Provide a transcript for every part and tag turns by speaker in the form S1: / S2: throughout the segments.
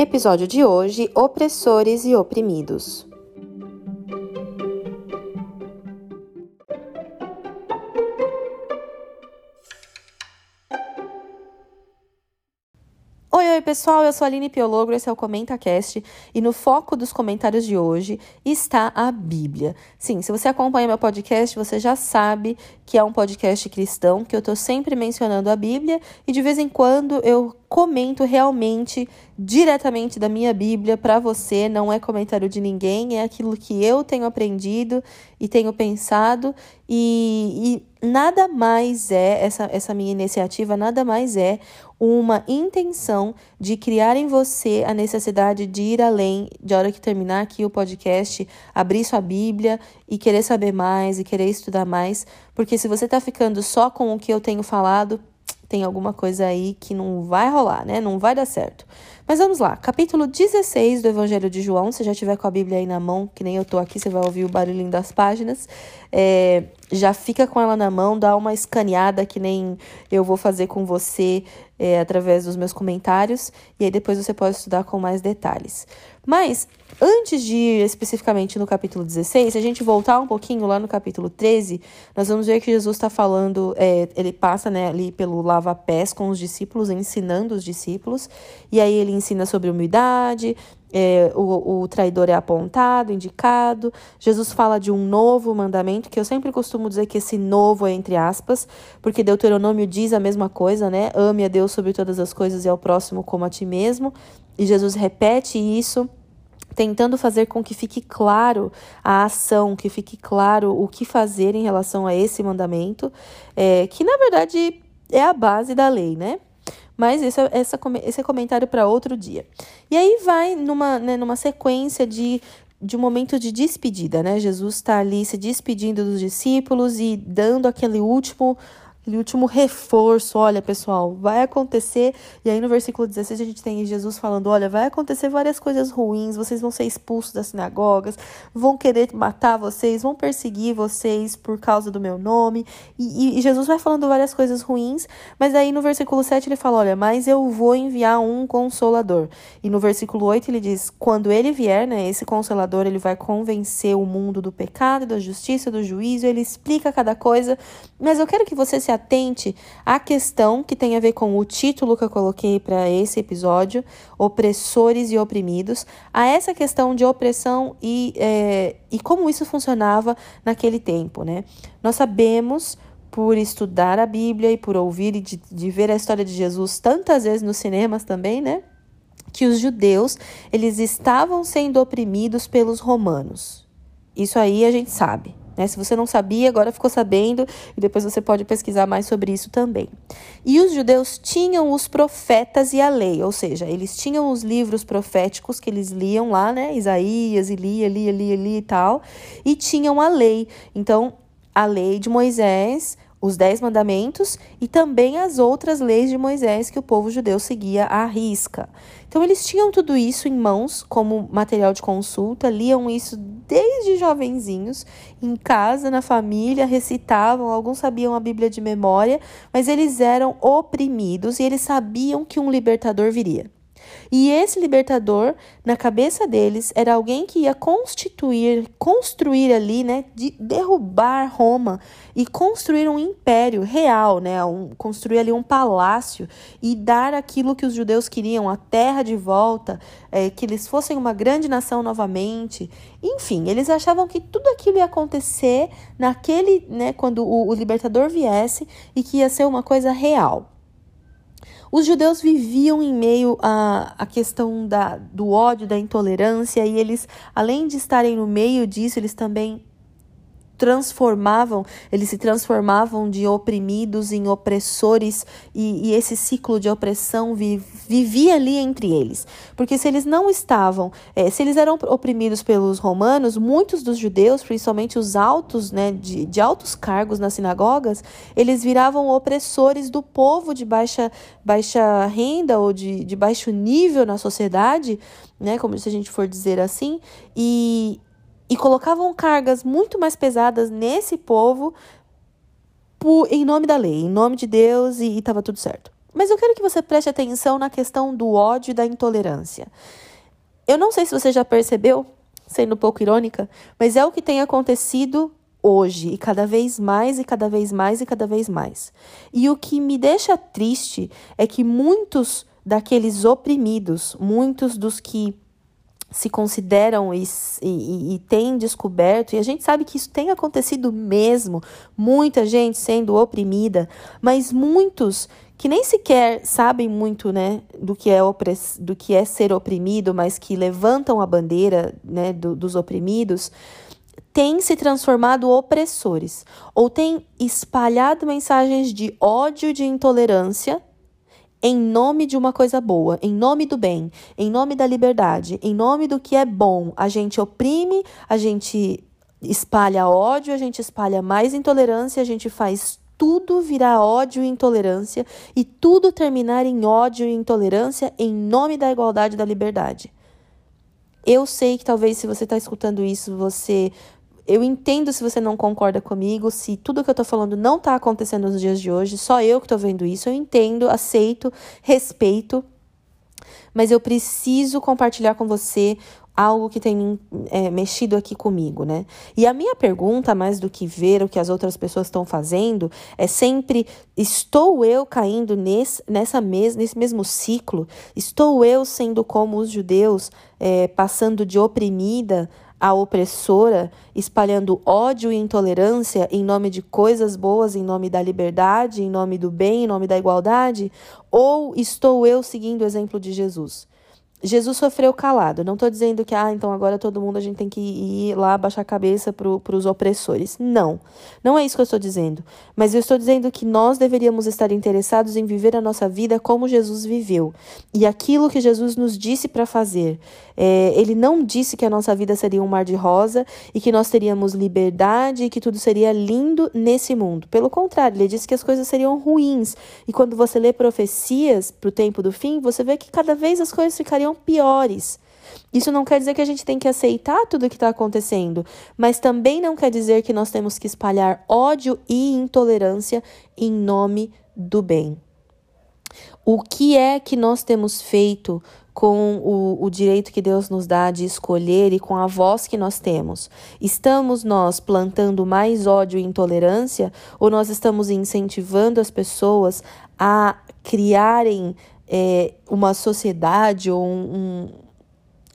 S1: Episódio de hoje: Opressores e Oprimidos. Oi, oi pessoal, eu sou a Aline Piologro, esse é o ComentaCast e no foco dos comentários de hoje está a Bíblia. Sim, se você acompanha meu podcast, você já sabe que é um podcast cristão, que eu estou sempre mencionando a Bíblia e de vez em quando eu comento realmente diretamente da minha Bíblia para você, não é comentário de ninguém, é aquilo que eu tenho aprendido e tenho pensado e, e nada mais é essa, essa minha iniciativa, nada mais é uma intenção de criar em você a necessidade de ir além, de hora que terminar aqui o podcast, abrir sua Bíblia e querer saber mais e querer estudar mais, porque se você está ficando só com o que eu tenho falado, tem alguma coisa aí que não vai rolar, né? Não vai dar certo. Mas vamos lá, capítulo 16 do Evangelho de João. Se já tiver com a Bíblia aí na mão, que nem eu tô aqui, você vai ouvir o barulhinho das páginas. É, já fica com ela na mão, dá uma escaneada que nem eu vou fazer com você é, através dos meus comentários. E aí depois você pode estudar com mais detalhes. Mas Antes de ir especificamente no capítulo 16, se a gente voltar um pouquinho lá no capítulo 13, nós vamos ver que Jesus está falando, é, ele passa né, ali pelo lava-pés com os discípulos, ensinando os discípulos, e aí ele ensina sobre humildade, é, o, o traidor é apontado, indicado. Jesus fala de um novo mandamento, que eu sempre costumo dizer que esse novo é entre aspas, porque Deuteronômio diz a mesma coisa, né? Ame a Deus sobre todas as coisas e ao próximo como a ti mesmo. E Jesus repete isso tentando fazer com que fique claro a ação, que fique claro o que fazer em relação a esse mandamento, é, que na verdade é a base da lei, né? Mas esse, esse é comentário para outro dia. E aí vai numa, né, numa sequência de de um momento de despedida, né? Jesus está ali se despedindo dos discípulos e dando aquele último aquele último reforço, olha pessoal, vai acontecer, e aí no versículo 16 a gente tem Jesus falando, olha, vai acontecer várias coisas ruins, vocês vão ser expulsos das sinagogas, vão querer matar vocês, vão perseguir vocês por causa do meu nome, e, e Jesus vai falando várias coisas ruins, mas aí no versículo 7 ele fala, olha, mas eu vou enviar um consolador, e no versículo 8 ele diz, quando ele vier, né, esse consolador, ele vai convencer o mundo do pecado, da justiça, do juízo, ele explica cada coisa, mas eu quero que você se atente à questão que tem a ver com o título que eu coloquei para esse episódio, opressores e oprimidos, a essa questão de opressão e, é, e como isso funcionava naquele tempo, né? Nós sabemos por estudar a Bíblia e por ouvir e de, de ver a história de Jesus tantas vezes nos cinemas também, né? Que os judeus, eles estavam sendo oprimidos pelos romanos. Isso aí a gente sabe. Né? Se você não sabia, agora ficou sabendo, e depois você pode pesquisar mais sobre isso também. E os judeus tinham os profetas e a lei, ou seja, eles tinham os livros proféticos que eles liam lá, né? Isaías, Elia, Elia, Elia, Elia e tal, e tinham a lei. Então, a lei de Moisés, os Dez Mandamentos e também as outras leis de Moisés que o povo judeu seguia à risca. Então, eles tinham tudo isso em mãos como material de consulta, liam isso desde jovenzinhos, em casa, na família, recitavam, alguns sabiam a Bíblia de memória, mas eles eram oprimidos e eles sabiam que um libertador viria. E esse libertador, na cabeça deles, era alguém que ia constituir, construir ali, né, de derrubar Roma e construir um império real, né, um, construir ali um palácio e dar aquilo que os judeus queriam, a terra de volta, é, que eles fossem uma grande nação novamente. Enfim, eles achavam que tudo aquilo ia acontecer naquele, né, quando o, o libertador viesse e que ia ser uma coisa real. Os judeus viviam em meio à, à questão da, do ódio, da intolerância, e eles, além de estarem no meio disso, eles também transformavam, eles se transformavam de oprimidos em opressores e, e esse ciclo de opressão vi, vivia ali entre eles. Porque se eles não estavam, é, se eles eram oprimidos pelos romanos, muitos dos judeus, principalmente os altos, né, de, de altos cargos nas sinagogas, eles viravam opressores do povo de baixa, baixa renda ou de, de baixo nível na sociedade, né, como se a gente for dizer assim, e, e colocavam cargas muito mais pesadas nesse povo por, em nome da lei, em nome de Deus, e estava tudo certo. Mas eu quero que você preste atenção na questão do ódio e da intolerância. Eu não sei se você já percebeu, sendo um pouco irônica, mas é o que tem acontecido hoje, e cada vez mais, e cada vez mais, e cada vez mais. E o que me deixa triste é que muitos daqueles oprimidos, muitos dos que se consideram e, e, e têm descoberto, e a gente sabe que isso tem acontecido mesmo, muita gente sendo oprimida, mas muitos que nem sequer sabem muito, né, do que é opress, do que é ser oprimido, mas que levantam a bandeira, né, do, dos oprimidos, têm se transformado opressores ou têm espalhado mensagens de ódio, de intolerância em nome de uma coisa boa, em nome do bem, em nome da liberdade, em nome do que é bom. A gente oprime, a gente espalha ódio, a gente espalha mais intolerância, a gente faz tudo virar ódio e intolerância e tudo terminar em ódio e intolerância em nome da igualdade e da liberdade. Eu sei que talvez se você está escutando isso, você eu entendo se você não concorda comigo, se tudo que eu tô falando não tá acontecendo nos dias de hoje, só eu que tô vendo isso, eu entendo, aceito, respeito, mas eu preciso compartilhar com você algo que tem é, mexido aqui comigo, né? E a minha pergunta, mais do que ver o que as outras pessoas estão fazendo, é sempre: estou eu caindo nesse, nessa mes nesse mesmo ciclo? Estou eu sendo como os judeus, é, passando de oprimida a opressora, espalhando ódio e intolerância em nome de coisas boas, em nome da liberdade, em nome do bem, em nome da igualdade? Ou estou eu seguindo o exemplo de Jesus? Jesus sofreu calado. Não estou dizendo que, ah, então agora todo mundo a gente tem que ir lá baixar a cabeça para os opressores. Não. Não é isso que eu estou dizendo. Mas eu estou dizendo que nós deveríamos estar interessados em viver a nossa vida como Jesus viveu. E aquilo que Jesus nos disse para fazer. É, ele não disse que a nossa vida seria um mar de rosa e que nós teríamos liberdade e que tudo seria lindo nesse mundo. Pelo contrário, ele disse que as coisas seriam ruins. E quando você lê profecias para o tempo do fim, você vê que cada vez as coisas ficariam seriam piores. Isso não quer dizer que a gente tem que aceitar tudo o que está acontecendo, mas também não quer dizer que nós temos que espalhar ódio e intolerância em nome do bem. O que é que nós temos feito com o, o, direito que Deus nos dá de escolher e com a voz que nós temos? Estamos nós plantando mais ódio e intolerância ou nós estamos incentivando as pessoas a criarem é, uma sociedade ou um,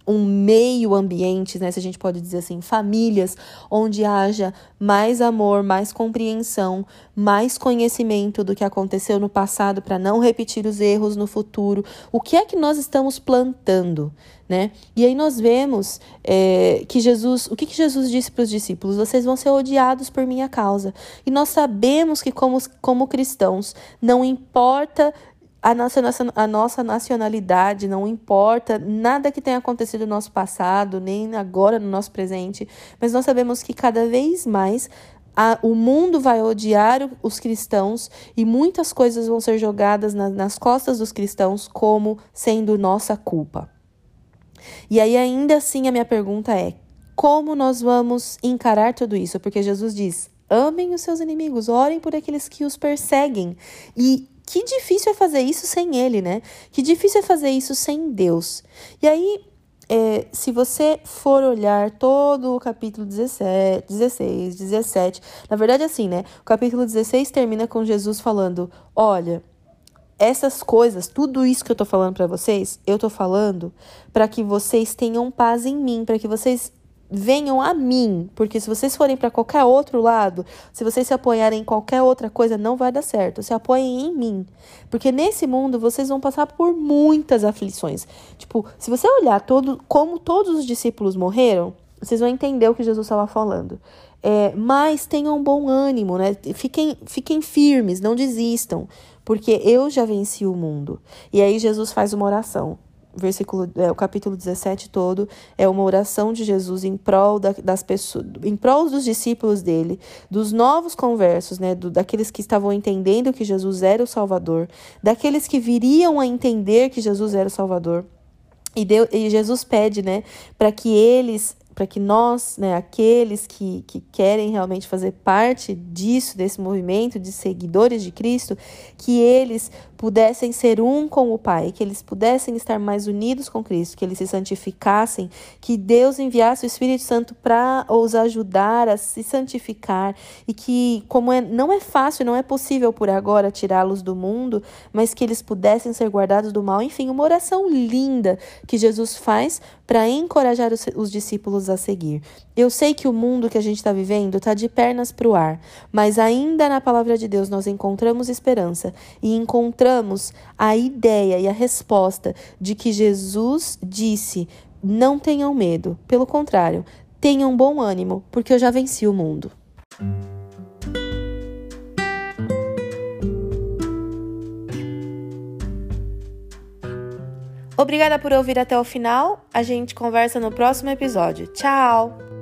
S1: um, meio ambiente, né, se a gente pode dizer assim, famílias, onde haja mais amor, mais compreensão, mais conhecimento do que aconteceu no passado para não repetir os erros no futuro. O que é que nós estamos plantando? Né? E aí nós vemos é, que Jesus, o que, que Jesus disse para os discípulos? Vocês vão ser odiados por minha causa. E nós sabemos que como, como cristãos, não importa a nossa, a nossa nacionalidade, não importa nada que tenha acontecido no nosso passado, nem agora no nosso presente, mas nós sabemos que cada vez mais a, o mundo vai odiar os cristãos e muitas coisas vão ser jogadas na, nas costas dos cristãos como sendo nossa culpa. E aí, ainda assim, a minha pergunta é: como nós vamos encarar tudo isso? Porque Jesus diz: amem os seus inimigos, orem por aqueles que os perseguem. E que difícil é fazer isso sem Ele, né? Que difícil é fazer isso sem Deus. E aí, é, se você for olhar todo o capítulo 17, 16, 17, na verdade, assim, né? O capítulo 16 termina com Jesus falando: Olha, essas coisas, tudo isso que eu tô falando para vocês, eu tô falando para que vocês tenham paz em mim, para que vocês venham a mim, porque se vocês forem para qualquer outro lado, se vocês se apoiarem em qualquer outra coisa, não vai dar certo. Se apoiem em mim, porque nesse mundo vocês vão passar por muitas aflições. Tipo, se você olhar todo como todos os discípulos morreram, vocês vão entender o que Jesus estava falando. É, mas tenham bom ânimo, né? Fiquem, fiquem firmes, não desistam, porque eu já venci o mundo. E aí Jesus faz uma oração versículo, é, o capítulo 17 todo é uma oração de Jesus em prol da, das pessoas, em prol dos discípulos dele, dos novos conversos, né, do, daqueles que estavam entendendo que Jesus era o Salvador, daqueles que viriam a entender que Jesus era o Salvador. E, Deus, e Jesus pede, né, para que eles para que nós, né, aqueles que, que querem realmente fazer parte disso, desse movimento de seguidores de Cristo, que eles pudessem ser um com o Pai, que eles pudessem estar mais unidos com Cristo, que eles se santificassem, que Deus enviasse o Espírito Santo para os ajudar a se santificar e que, como é, não é fácil, não é possível por agora tirá-los do mundo, mas que eles pudessem ser guardados do mal. Enfim, uma oração linda que Jesus faz para encorajar os, os discípulos a seguir. Eu sei que o mundo que a gente está vivendo está de pernas para o ar, mas ainda na palavra de Deus nós encontramos esperança e encontramos encontramos a ideia e a resposta de que Jesus disse: não tenham medo, pelo contrário, tenham bom ânimo, porque eu já venci o mundo. Obrigada por ouvir até o final. A gente conversa no próximo episódio. Tchau!